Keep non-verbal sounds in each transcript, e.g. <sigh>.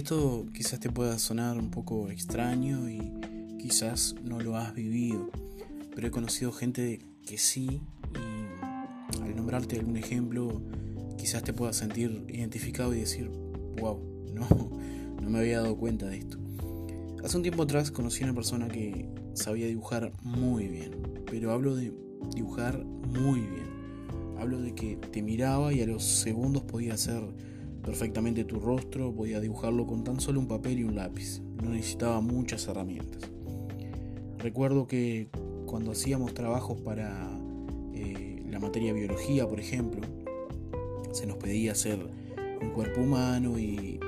Esto quizás te pueda sonar un poco extraño y quizás no lo has vivido, pero he conocido gente que sí y al nombrarte algún ejemplo quizás te puedas sentir identificado y decir, wow, no, no me había dado cuenta de esto. Hace un tiempo atrás conocí a una persona que sabía dibujar muy bien, pero hablo de dibujar muy bien. Hablo de que te miraba y a los segundos podía hacer perfectamente tu rostro, podía dibujarlo con tan solo un papel y un lápiz. No necesitaba muchas herramientas. Recuerdo que cuando hacíamos trabajos para eh, la materia biología, por ejemplo, se nos pedía hacer un cuerpo humano y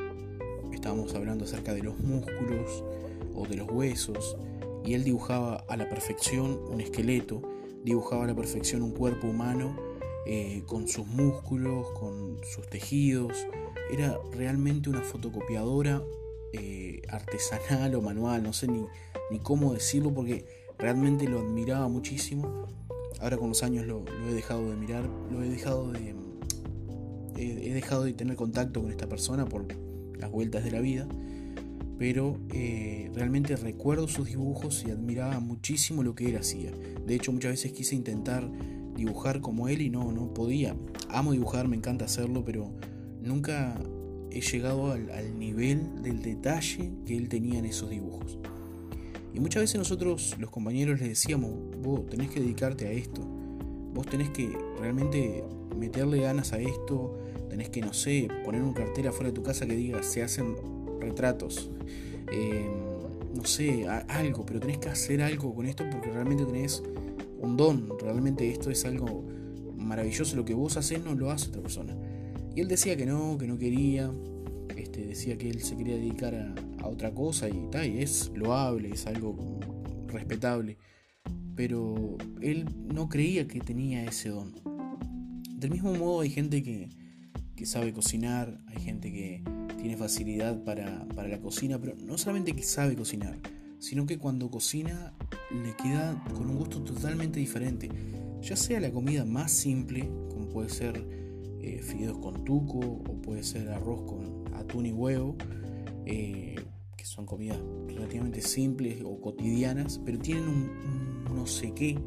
estábamos hablando acerca de los músculos o de los huesos y él dibujaba a la perfección un esqueleto, dibujaba a la perfección un cuerpo humano eh, con sus músculos, con sus tejidos. Era realmente una fotocopiadora eh, artesanal o manual, no sé ni, cómo decirlo porque realmente lo admiraba muchísimo. Ahora con los años lo, he dejado de mirar, lo he dejado de... he dejado de tener contacto con esta persona por las vueltas de la vida pero eh, realmente recuerdo sus dibujos y admiraba muchísimo lo que él hacía. De hecho, muchas veces quise intentar dibujar como él y no, no podía. Amo dibujar, me encanta hacerlo, pero nunca he llegado al, nivel del detalle que él tenía en esos dibujos. Y muchas veces nosotros, los compañeros, le decíamos, vos tenés que dedicarte a esto, vos tenés que realmente meterle ganas a esto, tenés que, no sé, poner un cartel afuera de tu casa que diga, se hacen retratos, eh, no sé, algo, pero tenés que hacer algo con esto porque realmente tenés un don, realmente esto es algo maravilloso, lo que vos haces no lo hace otra persona. Y él decía que no, que no quería, este, decía que él se quería dedicar a, otra cosa y tal, y es loable, es algo respetable, pero él no creía que tenía ese don. Del mismo modo hay gente que, que sabe cocinar, hay gente que tiene facilidad para, la cocina, pero no solamente que sabe cocinar, sino que cuando cocina le queda con un gusto totalmente diferente. Ya sea la comida más simple, como puede ser eh, fideos con tuco o puede ser arroz con atún y huevo, eh, que son comidas relativamente simples o cotidianas, pero tienen un, no sé qué,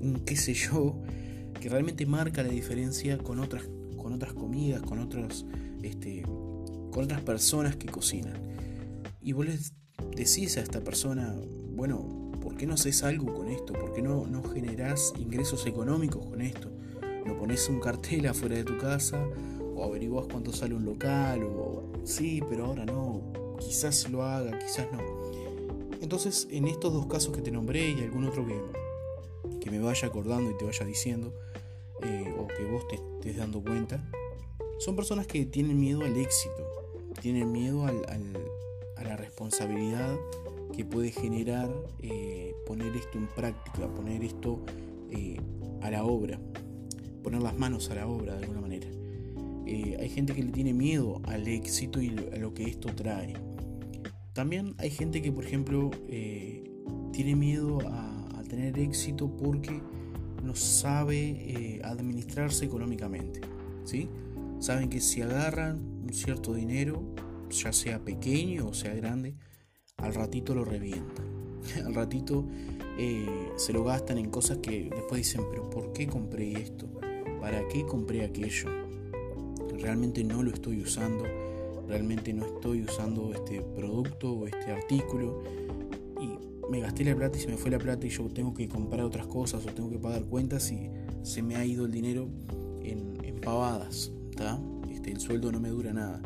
un qué sé yo, que realmente marca la diferencia con otras, con otras comidas, con otros este, con otras personas que cocinan. Y vos les decís a esta persona, bueno, ¿por qué no haces algo con esto? ¿Por qué no, no ingresos económicos con esto? ¿No pones un cartel <laughs> afuera de tu casa? ¿O averiguás cuánto sale un local? O sí, pero ahora no. Quizás lo haga, quizás no. Entonces, en estos dos casos que te nombré y algún otro que, que me vaya acordando y te vaya diciendo, eh, o que vos te estés dando cuenta, son personas que tienen miedo al éxito, tienen miedo a la responsabilidad que puede generar eh, poner esto en práctica, poner esto eh, a la obra, poner las manos a la obra de alguna manera. Eh, hay gente que le tiene miedo al éxito y a lo que esto trae. También hay gente que, por ejemplo, tiene miedo a, a, tener éxito porque no sabe administrarse económicamente. ¿sí? Saben que si agarran un cierto dinero, ya sea pequeño o sea grande, al ratito lo revientan. <laughs> al ratito eh, se lo gastan en cosas que después dicen, pero ¿por qué compré esto? ¿Para qué compré aquello? Realmente no lo estoy usando, realmente no estoy usando este producto o este artículo y me gasté la plata y se me fue la plata y yo tengo que comprar otras cosas o tengo que pagar cuentas y se me ha ido el dinero en, pavadas, Este, el sueldo no me dura nada.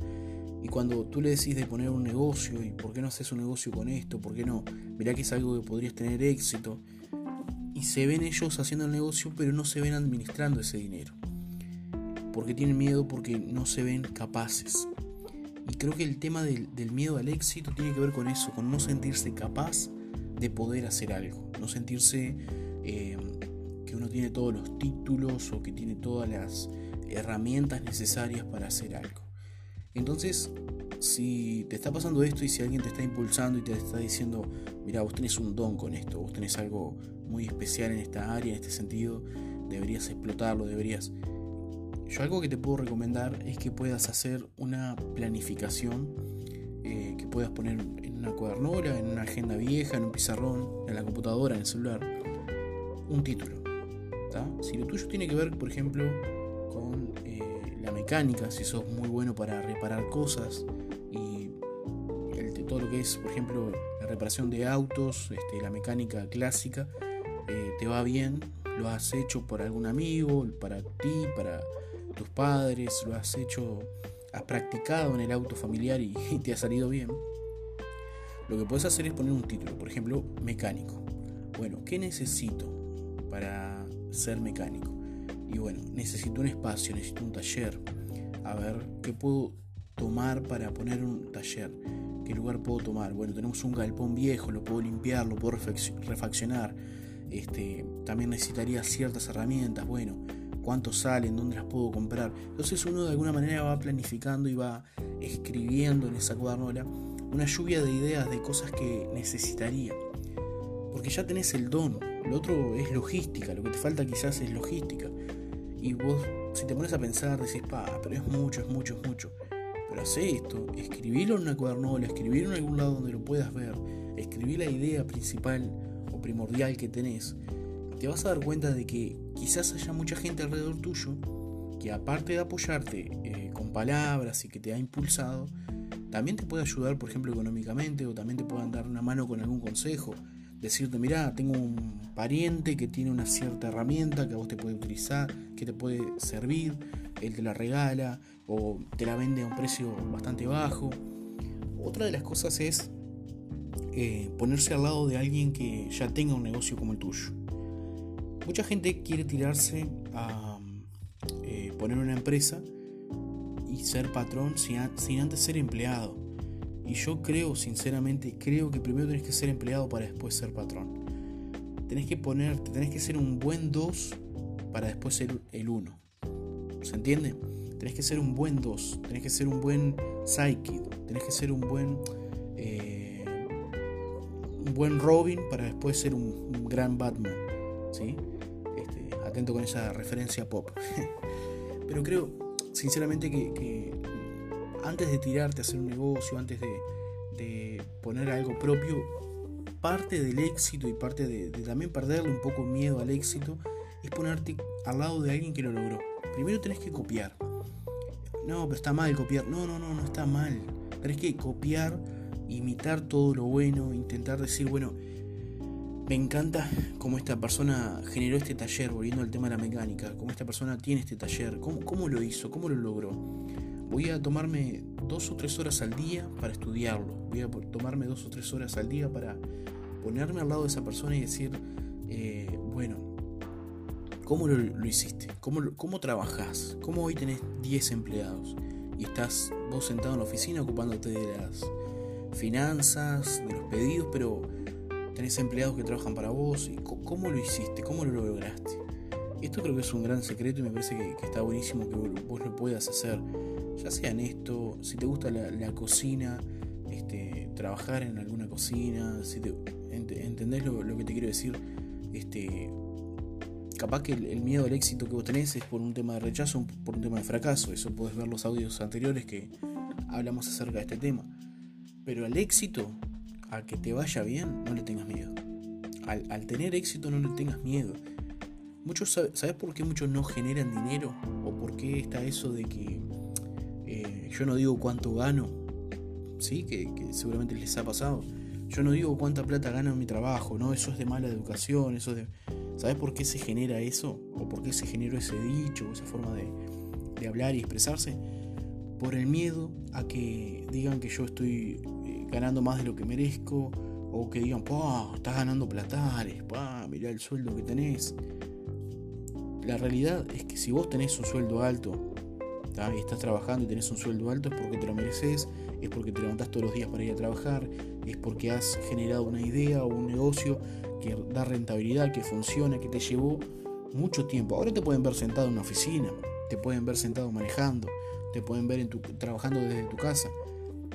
Y cuando tú le decís de poner un negocio y por qué no haces un negocio con esto, por qué no, mirá que es algo que podrías tener éxito. Y se ven ellos haciendo el negocio, pero no se ven administrando ese dinero. Porque tienen miedo, porque no se ven capaces. Y creo que el tema del, miedo al éxito tiene que ver con eso, con no sentirse capaz de poder hacer algo. No sentirse eh, que uno tiene todos los títulos o que tiene todas las herramientas necesarias para hacer algo. Entonces, si te está pasando esto y si alguien te está impulsando y te está diciendo, mira, vos tenés un don con esto, vos tenés algo muy especial en esta área, en este sentido, deberías explotarlo, deberías... Yo algo que te puedo recomendar es que puedas hacer una planificación eh, que puedas poner en una cuadernola, en una agenda vieja, en un pizarrón, en la computadora, en el celular, un título. Si lo tuyo tiene que ver, por ejemplo, con eh, si sos muy bueno para reparar cosas y todo lo que es, por ejemplo, la reparación de autos, este, la mecánica clásica, eh, te va bien, lo has hecho por algún amigo, para ti, para tus padres, lo has hecho, has practicado en el auto familiar y, <laughs> te ha salido bien. Lo que puedes hacer es poner un título, por ejemplo, mecánico. Bueno, ¿qué necesito para ser mecánico? Y bueno, necesito un espacio, necesito un taller. A ver, ¿qué puedo tomar para poner un taller? ¿Qué lugar puedo tomar? Bueno, tenemos un galpón viejo, lo puedo limpiar, lo puedo refaccionar. Este, también necesitaría ciertas herramientas. Bueno, cuánto salen, dónde las puedo comprar. Entonces uno de alguna manera va planificando y va escribiendo en esa cuadernola una lluvia de ideas de cosas que necesitaría. Porque ya tenés el don. Lo otro es logística. Lo que te falta quizás es logística. Y vos, si te pones a pensar, decís, pa, pero es mucho, es mucho, es mucho. Pero hace esto, escribirlo en una cuadernola, escribirlo en algún lado donde lo puedas ver, escribir la idea principal o primordial que tenés, te vas a dar cuenta de que quizás haya mucha gente alrededor tuyo que aparte de apoyarte eh, con palabras y que te ha impulsado, también te puede ayudar, por ejemplo, económicamente o también te puedan dar una mano con algún consejo. Decirte, mira, tengo un pariente que tiene una cierta herramienta que a vos te puede utilizar, que te puede servir, él te la regala o te la vende a un precio bastante bajo. Otra de las cosas es eh, ponerse al lado de alguien que ya tenga un negocio como el tuyo. Mucha gente quiere tirarse a eh, poner una empresa y ser patrón sin, antes ser empleado. Y yo creo, sinceramente, creo que primero tenés que ser empleado para después ser patrón. Tenés que ponerte, tenés que ser un buen 2 para después ser el 1. ¿Se entiende? Tenés que ser un buen 2, tenés que ser un buen psyche, tenés que ser un buen eh, un buen Robin para después ser un, un gran Batman. ¿sí? atento con esa referencia pop. <laughs> Pero creo, sinceramente, que, antes de tirarte a hacer un negocio, antes de, poner algo propio, parte del éxito y parte de, también perderle un poco miedo al éxito es ponerte al lado de alguien que lo logró. Primero tenés que copiar. No, pero está mal copiar. No, no, no, no está mal. Tenés que copiar, imitar todo lo bueno, intentar decir, bueno, me encanta cómo esta persona generó este taller, volviendo al tema de la mecánica, cómo esta persona tiene este taller, cómo, cómo lo hizo, cómo lo logró. Voy a tomarme dos o tres horas al día para estudiarlo, voy a tomarme dos o tres horas al día para ponerme al lado de esa persona y decir, eh, bueno, ¿cómo lo, hiciste? ¿Cómo, ¿Cómo trabajás? ¿Cómo hoy tenés 10 empleados? Y estás vos sentado en la oficina ocupándote de las finanzas, de los pedidos, pero tenés empleados que trabajan para vos. Y ¿Cómo lo hiciste? ¿Cómo lo lograste? Esto creo que es un gran secreto y me parece que, está buenísimo que vos lo puedas hacer. Ya sea en esto, si te gusta la, cocina, este, trabajar en alguna cocina, si te, entendés lo, que te quiero decir, este, capaz que el, miedo al éxito que vos tenés es por un tema de rechazo, por un tema de fracaso. Eso puedes ver los audios anteriores que hablamos acerca de este tema. Pero al éxito a que te vaya bien, no le tengas miedo. Al, tener éxito, no le tengas miedo. Muchos, ¿Sabes por qué muchos no generan dinero? ¿O por qué está eso de que eh, yo no digo cuánto gano? Sí, que, seguramente les ha pasado. Yo no digo cuánta plata gano en mi trabajo, ¿no? Eso es de mala educación, eso de... ¿Sabes por qué se genera eso? ¿O por qué se generó ese dicho, esa forma de, hablar y expresarse? Por el miedo a que digan que yo estoy ganando más de lo que merezco, o que digan, pa, estás ganando platares, pa, mirá el sueldo que tenés. La realidad es que si vos tenés un sueldo alto, y estás trabajando y tenés un sueldo alto, es porque te lo mereces, es porque te levantás todos los días para ir a trabajar, es porque has generado una idea o un negocio que da rentabilidad, que funciona, que te llevó mucho tiempo. Ahora te pueden ver sentado en una oficina, te pueden ver sentado manejando, te pueden ver trabajando desde tu casa.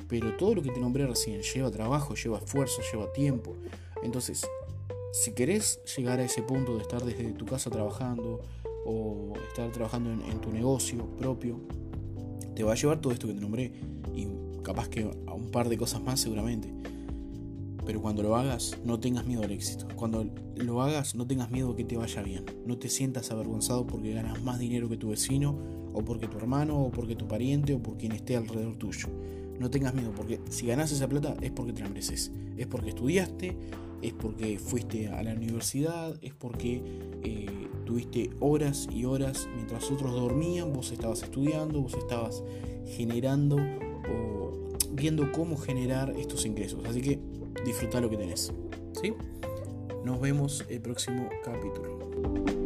Pero todo lo que te nombré recién lleva trabajo, lleva esfuerzo, lleva tiempo. Entonces, si querés llegar a ese punto de estar desde tu casa trabajando o estar trabajando en, tu negocio propio, te va a llevar todo esto que te nombré. Y capaz que a un par de cosas más seguramente. Pero cuando lo hagas, no tengas miedo al éxito. Cuando lo hagas, no tengas miedo que te vaya bien. No te sientas avergonzado porque ganas más dinero que tu vecino, o porque tu hermano, o porque tu pariente, o por quien esté alrededor tuyo. No tengas miedo, porque si ganas esa plata es porque te la mereces. Es porque estudiaste, es porque fuiste a la universidad, es porque eh, tuviste horas y horas mientras otros dormían, vos estabas estudiando, vos estabas generando o viendo cómo generar estos ingresos. Así que disfruta lo que tenés. ¿sí? Nos vemos el próximo capítulo.